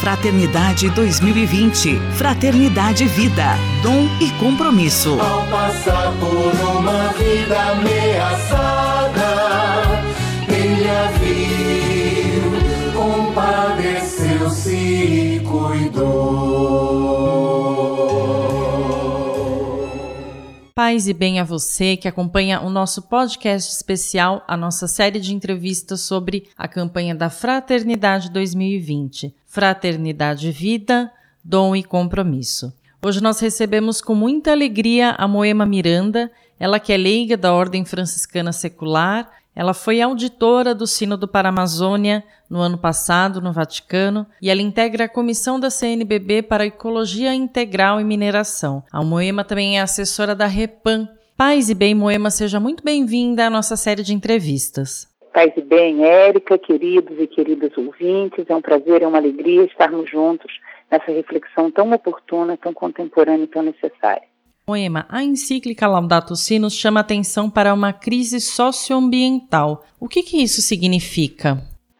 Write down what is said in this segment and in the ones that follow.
Fraternidade 2020. Fraternidade Vida, dom e compromisso. Ao passar por uma vida ameaçada, ele a viu, compadeceu-se e cuidou. Paz e bem a você que acompanha o nosso podcast especial, a nossa série de entrevistas sobre a campanha da Fraternidade 2020. Fraternidade Vida, Dom e Compromisso. Hoje nós recebemos com muita alegria a Moema Miranda, ela que é leiga da Ordem Franciscana Secular, ela foi auditora do Sínodo para a Amazônia no ano passado no Vaticano e ela integra a comissão da CNBB para Ecologia Integral e Mineração. A Moema também é assessora da Repam. Paz e bem, Moema, seja muito bem-vinda à nossa série de entrevistas. Paz e bem, Érica, queridos e queridas ouvintes, é um prazer, é uma alegria estarmos juntos nessa reflexão tão oportuna, tão contemporânea e tão necessária. Moema, a encíclica Laudato Si nos chama atenção para uma crise socioambiental. O que, que isso significa?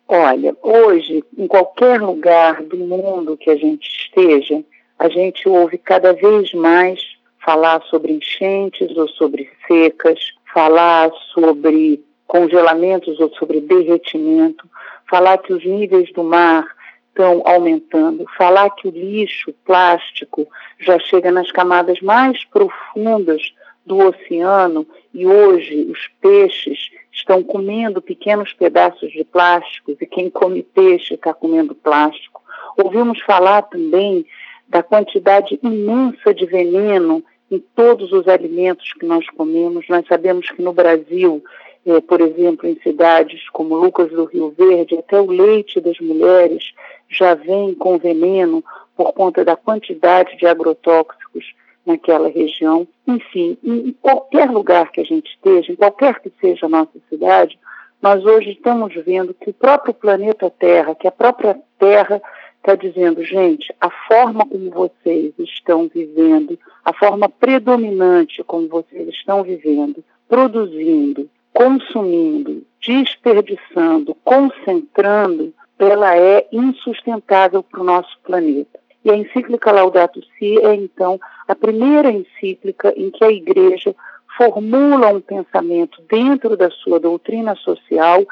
Olha, hoje, em qualquer lugar do mundo que a gente esteja, a gente ouve cada vez mais falar sobre enchentes ou sobre secas, falar sobre congelamentos ou sobre derretimento, falar que os níveis do mar estão aumentando, falar que o lixo plástico já chega nas camadas mais profundas do oceano e hoje os peixes estão comendo pequenos pedaços de plásticos e quem come peixe está comendo plástico. Ouvimos falar também da quantidade imensa de veneno em todos os alimentos que nós comemos. Nós sabemos que no Brasil é, por exemplo, em cidades como Lucas do Rio Verde, até o leite das mulheres já vem com veneno por conta da quantidade de agrotóxicos naquela região. Enfim, em qualquer lugar que a gente esteja, em qualquer que seja a nossa cidade, nós hoje estamos vendo que o próprio planeta Terra, que a própria Terra está dizendo, gente, a forma como vocês estão vivendo, a forma predominante como vocês estão vivendo, produzindo, consumindo, desperdiçando, concentrando, ela é insustentável para o nosso planeta. E a encíclica Laudato Si é, então, a primeira encíclica em que a Igreja formula um pensamento dentro da sua doutrina social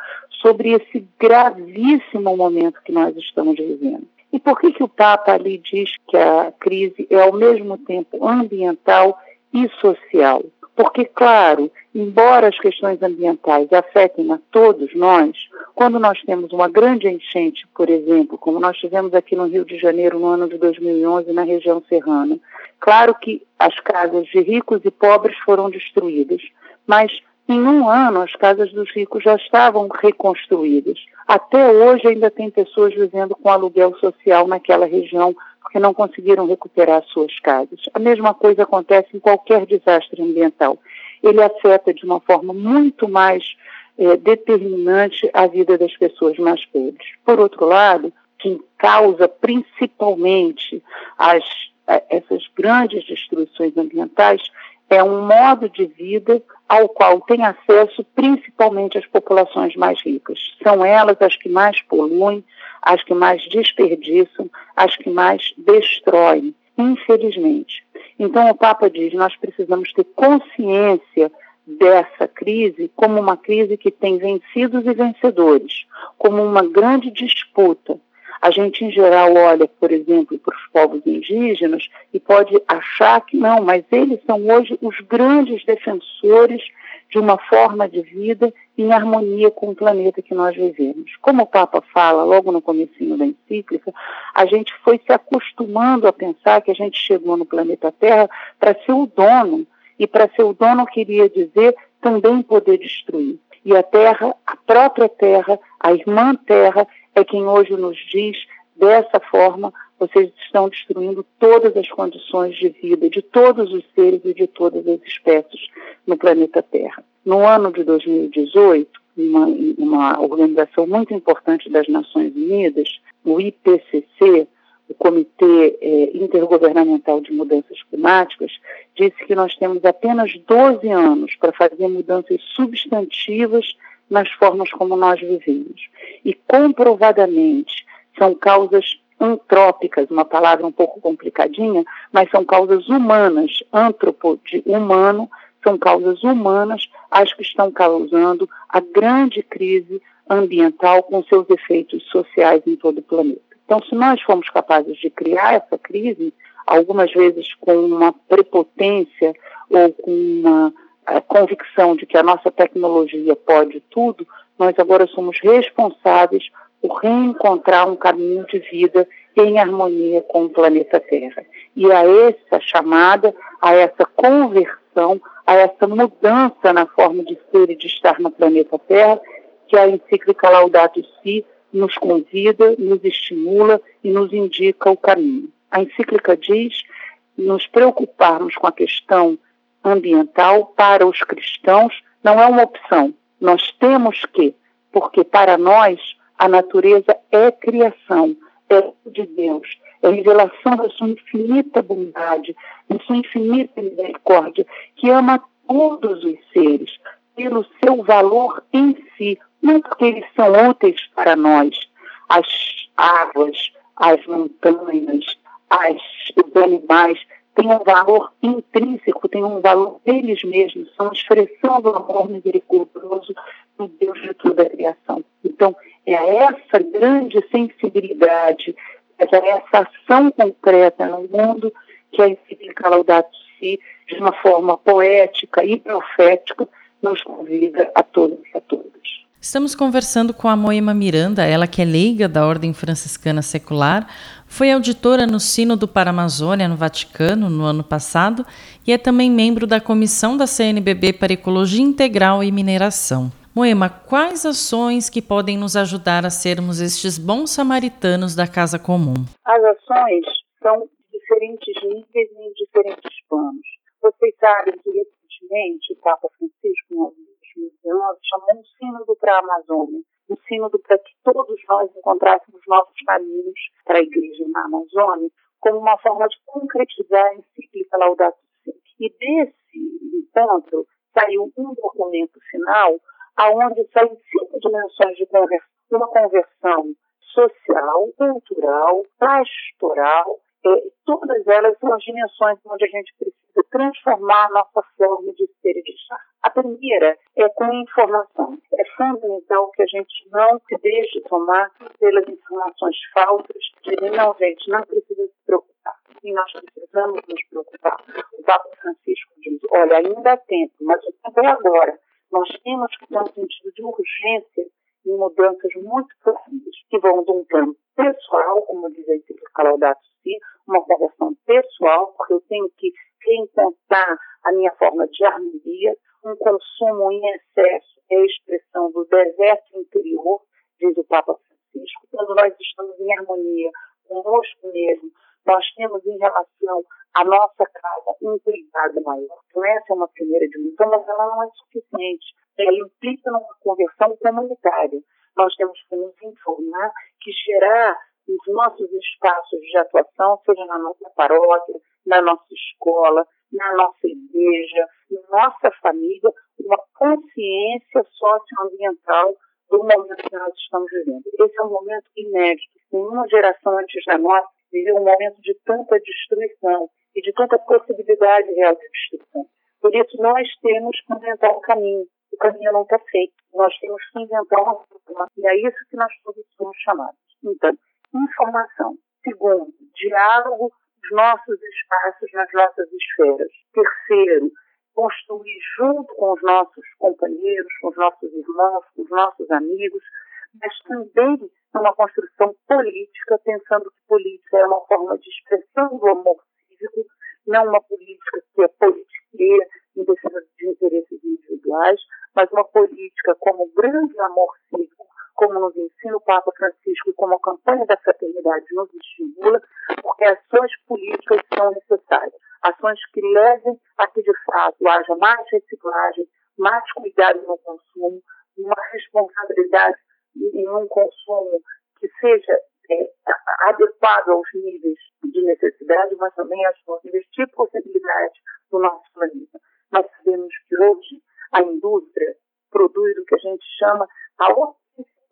sobre esse gravíssimo momento que nós estamos vivendo. E por que, que o Papa ali diz que a crise é ao mesmo tempo ambiental e social? Porque, claro, embora as questões ambientais afetem a todos nós, quando nós temos uma grande enchente, por exemplo, como nós tivemos aqui no Rio de Janeiro no ano de 2011, na região serrana, claro que as casas de ricos e pobres foram destruídas, mas em um ano as casas dos ricos já estavam reconstruídas. Até hoje ainda tem pessoas vivendo com aluguel social naquela região porque não conseguiram recuperar suas casas. A mesma coisa acontece em qualquer desastre ambiental. Ele afeta de uma forma muito mais é, determinante a vida das pessoas mais pobres. Por outro lado, quem causa principalmente as, essas grandes destruições ambientais é um modo de vida ao qual tem acesso principalmente as populações mais ricas. São elas as que mais poluem, as que mais desperdiçam, as que mais destroem, infelizmente. Então o Papa diz: nós precisamos ter consciência dessa crise como uma crise que tem vencidos e vencedores, como uma grande disputa. A gente, em geral, olha, por exemplo, para os povos indígenas e pode achar que não, mas eles são hoje os grandes defensores de uma forma de vida em harmonia com o planeta que nós vivemos. Como o Papa fala logo no comecinho da encíclica, a gente foi se acostumando a pensar que a gente chegou no planeta Terra para ser o dono, e para ser o dono queria dizer também poder destruir. E a Terra, a própria Terra, a irmã Terra, é quem hoje nos diz dessa forma vocês estão destruindo todas as condições de vida de todos os seres e de todas as espécies no planeta Terra. No ano de 2018, uma, uma organização muito importante das Nações Unidas, o IPCC, o Comitê é, Intergovernamental de Mudanças Climáticas, disse que nós temos apenas 12 anos para fazer mudanças substantivas nas formas como nós vivemos. E comprovadamente são causas antrópicas, uma palavra um pouco complicadinha, mas são causas humanas, antropo de humano, são causas humanas as que estão causando a grande crise ambiental com seus efeitos sociais em todo o planeta. Então, se nós formos capazes de criar essa crise, algumas vezes com uma prepotência ou com uma a convicção de que a nossa tecnologia pode tudo, nós agora somos responsáveis por reencontrar um caminho de vida em harmonia com o planeta Terra. E a essa chamada, a essa conversão, a essa mudança na forma de ser e de estar no planeta Terra, que a encíclica Laudato Si nos convida, nos estimula e nos indica o caminho. A encíclica diz nos preocuparmos com a questão ambiental para os cristãos não é uma opção. Nós temos que, porque para nós a natureza é criação, é de Deus, é revelação da sua infinita bondade, da sua infinita misericórdia, que ama todos os seres pelo seu valor em si, não porque eles são úteis para nós. As águas, as montanhas, as, os animais têm um valor intrínseco, têm um valor deles mesmos, são expressão do amor misericordioso do Deus de toda a criação. Então, é essa grande sensibilidade, é essa ação concreta no mundo que a encíclica Laudato Si, de uma forma poética e profética, nos convida a todos e a todas. Estamos conversando com a Moema Miranda, ela que é leiga da Ordem Franciscana Secular, foi auditora no Sínodo para a Amazônia, no Vaticano, no ano passado, e é também membro da comissão da CNBB para Ecologia Integral e Mineração. Moema, quais ações que podem nos ajudar a sermos estes bons samaritanos da casa comum? As ações são de diferentes níveis e em diferentes planos. Vocês sabem que recentemente o Papa Francisco, 2019, chamou um sínodo para a Amazônia, um sínodo para que todos nós encontrássemos novos caminhos para a Igreja na Amazônia, como uma forma de concretizar a encíclica Laudato Si. E desse encontro saiu um documento final, aonde saem cinco dimensões de conversão. Uma conversão social, cultural, pastoral, é, todas elas são as dimensões onde a gente precisa transformar nossa forma de ser e de estar. A primeira é com informação. É fundamental que a gente não se deixe tomar pelas informações falsas, de não, gente, não precisa se preocupar. E nós precisamos nos preocupar. O Papa Francisco diz, olha, ainda há tempo, mas o tempo é agora. Nós temos que ter um sentido de urgência em mudanças muito profundas, que vão de um plano pessoal, como diz a Encíclica Laudato Si, uma conversão pessoal, porque eu tenho que reencontrar a minha forma de harmonia. Um consumo em excesso é a expressão do deserto interior, diz o Papa Francisco. Quando nós estamos em harmonia conosco mesmo, nós temos em relação à nossa casa um cuidado maior. Então, essa é uma primeira dimensão, mas ela não é suficiente. Ela implica numa conversão comunitária. Nós temos que nos informar que gerar os nossos espaços de atuação, seja na nossa paróquia, na nossa escola, na nossa igreja, na nossa família, uma consciência socioambiental do momento que nós estamos vivendo. Esse é um momento inédito. Nenhuma geração antes da nossa viveu um momento de tanta destruição e de tanta possibilidade real de destruição. Por isso, nós temos que inventar um caminho. O caminho não está feito. Nós temos que inventar uma forma. E é isso que nós todos somos chamados. Então, informação. Segundo, diálogo dos nossos espaços nas nossas esferas. Terceiro, construir junto com os nossos companheiros, com os nossos irmãos, com os nossos amigos, mas também uma construção política, pensando que política é uma forma de expressão do amor cívico, não uma política que é politiqueira, em defesa de interesses individuais, mas uma política como grande amor cívico, como nos ensina o Papa Francisco e como a campanha da fraternidade nos estimula, porque ações políticas são necessárias. Ações que levem a que, de fato, haja mais reciclagem, mais cuidado no consumo, uma responsabilidade em um consumo que seja é, adequado aos níveis de necessidade, mas também aos níveis de possibilidade do nosso planeta. Nós sabemos que hoje a indústria produz o que a gente chama a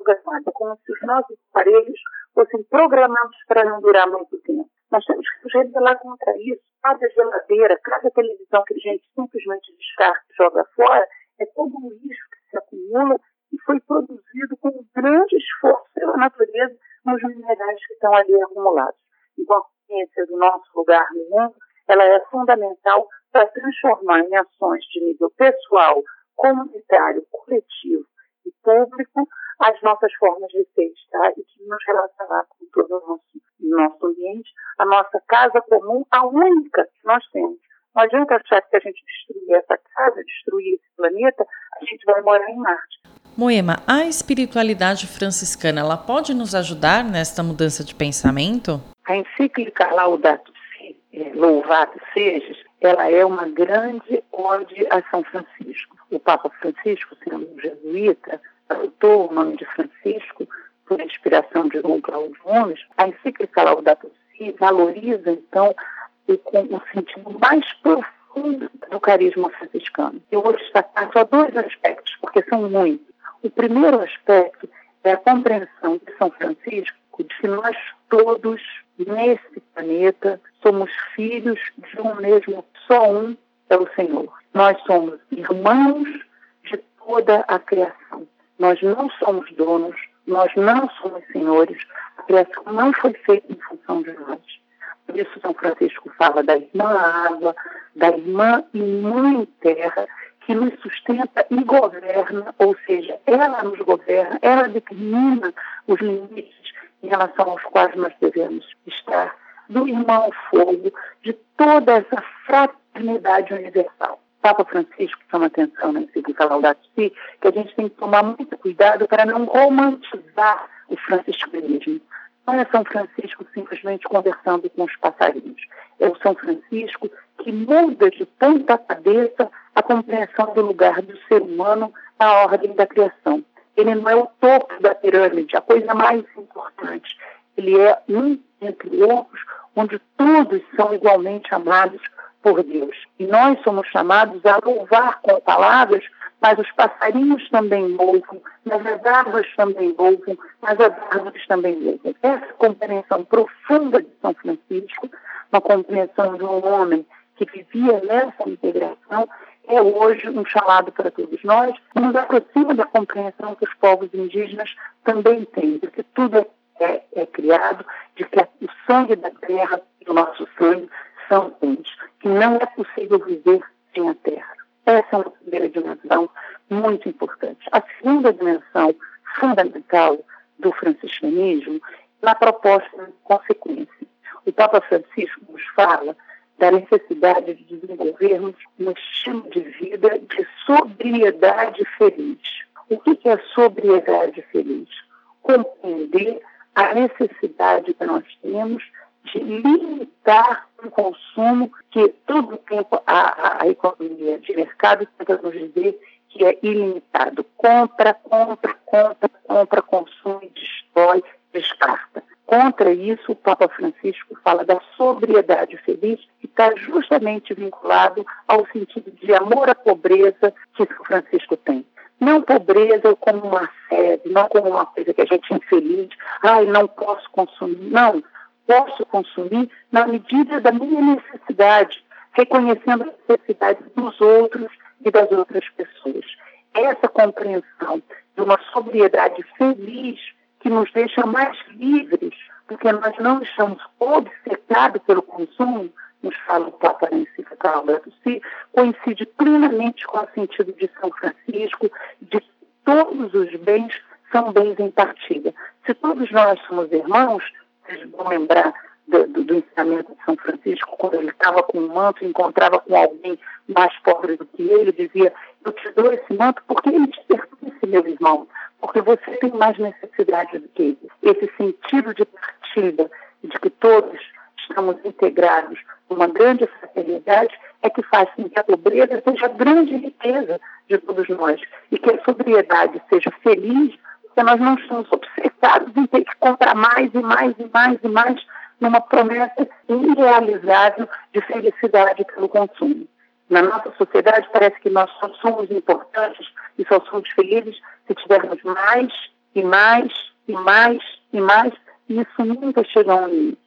é como se os nossos aparelhos fossem programados para não durar muito tempo. Nós temos que nos rebelar contra isso. Cada geladeira, cada televisão que a gente simplesmente descarta e joga fora, é todo um lixo que se acumula e foi produzido com um grande esforço pela natureza nos minerais que estão ali acumulados. Então, a ciência do nosso lugar no mundo, ela é fundamental para transformar em ações de nível pessoal, comunitário, coletivo e público as nossas formas de ser estar e de nos relacionar com todo o nosso, nosso ambiente, a nossa casa comum, a única que nós temos. Não adianta achar que a gente destruir essa casa, destruir esse planeta, a gente vai morar em Marte. Moema, a espiritualidade franciscana, ela pode nos ajudar nesta mudança de pensamento? A encíclica Laudato Si, é, Louvado Sejas, ela é uma grande ode a São Francisco. O Papa Francisco, sendo um jesuíta, adotou o nome de Francisco por inspiração de Dom Cláudio Gomes. A encíclica Laudato Si valoriza, então, o, o sentido mais profundo do carisma franciscano. Eu vou destacar só dois aspectos, porque são muitos. O primeiro aspecto é a compreensão de São Francisco de que nós todos nesse planeta somos filhos de um mesmo, só um é o Senhor. Nós somos irmãos de toda a criação. Nós não somos donos, nós não somos senhores. A criação não foi feita em função de nós. Por isso, São Francisco fala da irmã água, da irmã e mãe terra, que nos sustenta e governa, ou seja, ela nos governa, ela determina os limites em relação aos quais nós devemos estar, do irmão fogo, de toda essa fraternidade universal. Papa Francisco chama atenção na encíclica Laudato Si que a gente tem que tomar muito cuidado para não romantizar o franciscanismo. Não é São Francisco simplesmente conversando com os passarinhos. É o São Francisco que muda de ponta cabeça a compreensão do lugar do ser humano na ordem da criação. Ele não é o topo da pirâmide, a coisa mais importante. Ele é um entre outros, onde todos são igualmente amados por Deus. E nós somos chamados a louvar com palavras, mas os passarinhos também louvam, mas as árvores também louvam, mas as árvores também louvam. Essa compreensão profunda de São Francisco, uma compreensão de um homem que vivia nessa integração, é hoje um chamado para todos nós, nos aproxima da compreensão que os povos indígenas também têm, porque tudo é, é, é criado, de que o sangue da terra e o nosso sangue são uns, que não é possível viver sem a terra. Essa é uma primeira dimensão muito importante. A segunda dimensão fundamental do franciscanismo na proposta de consequência. O Papa Francisco nos fala da necessidade de desenvolvermos um estilo de vida de sobriedade feliz. O que é sobriedade feliz? Compreender a necessidade que nós temos de limitar um consumo que todo o tempo a, a, economia de mercado tenta nos dizer que é ilimitado. Compra, compra, compra, compra, consome, destrói, descarta. Contra isso, o Papa Francisco fala da sobriedade feliz, que está justamente vinculado ao sentido de amor à pobreza que São Francisco tem. Não pobreza como uma sede, não como uma coisa que a gente é infeliz, ai, não posso consumir. Não, posso consumir na medida da minha necessidade, reconhecendo as necessidades dos outros e das outras pessoas. Essa compreensão de uma sobriedade feliz que nos deixa mais livres, porque nós não estamos obcecados pelo consumo, nos fala o Papa encíclica Alberto coincide plenamente com o sentido de São Francisco, de que todos os bens são bens em partilha. Se todos nós somos irmãos, vocês vão lembrar do, do, do, ensinamento de São Francisco, quando ele estava com um manto, encontrava com alguém mais pobre do que ele, dizia: Eu te dou esse manto porque ele te pertence, meu irmão, porque você tem mais necessidade do que ele. Esse sentido de partilha, de que todos estamos integrados numa grande fraternidade, é que faz com que a pobreza seja a grande riqueza de todos nós e que a sobriedade seja feliz porque nós não estamos obcecados em ter que comprar mais e mais e mais e mais numa promessa irrealizável de felicidade pelo consumo. Na nossa sociedade parece que nós só somos importantes e só somos felizes se tivermos mais e mais e mais e mais isso nunca chega a um limite.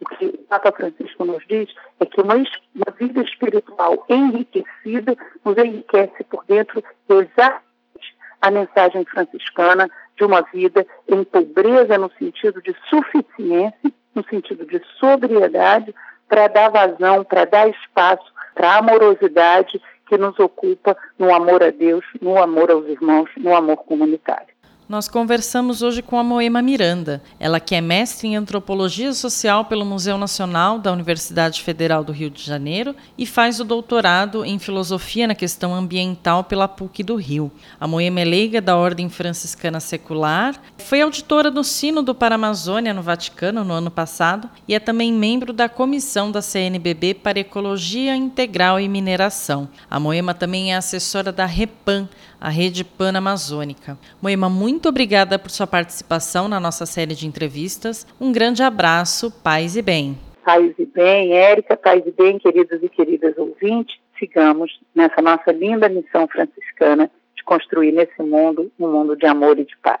O que o Papa Francisco nos diz é que uma, uma vida espiritual enriquecida nos enriquece por dentro exatamente a mensagem franciscana de uma vida em pobreza no sentido de suficiência, no sentido de sobriedade, para dar vazão, para dar espaço para a amorosidade que nos ocupa no amor a Deus, no amor aos irmãos, no amor comunitário. Nós conversamos hoje com a Moema Miranda, ela que é mestre em antropologia social pelo Museu Nacional da Universidade Federal do Rio de Janeiro e faz o doutorado em filosofia na questão ambiental pela PUC do Rio. A Moema é leiga da Ordem Franciscana Secular, foi auditora do Sínodo para a Amazônia no Vaticano no ano passado e é também membro da comissão da CNBB para Ecologia Integral e Mineração. A Moema também é assessora da REPAN, a Rede Pan-Amazônica. Moema, muito obrigada por sua participação na nossa série de entrevistas. Um grande abraço, paz e bem. Paz e bem, Érica, paz e bem, queridos e queridas ouvintes. Sigamos nessa nossa linda missão franciscana de construir nesse mundo um mundo de amor e de paz.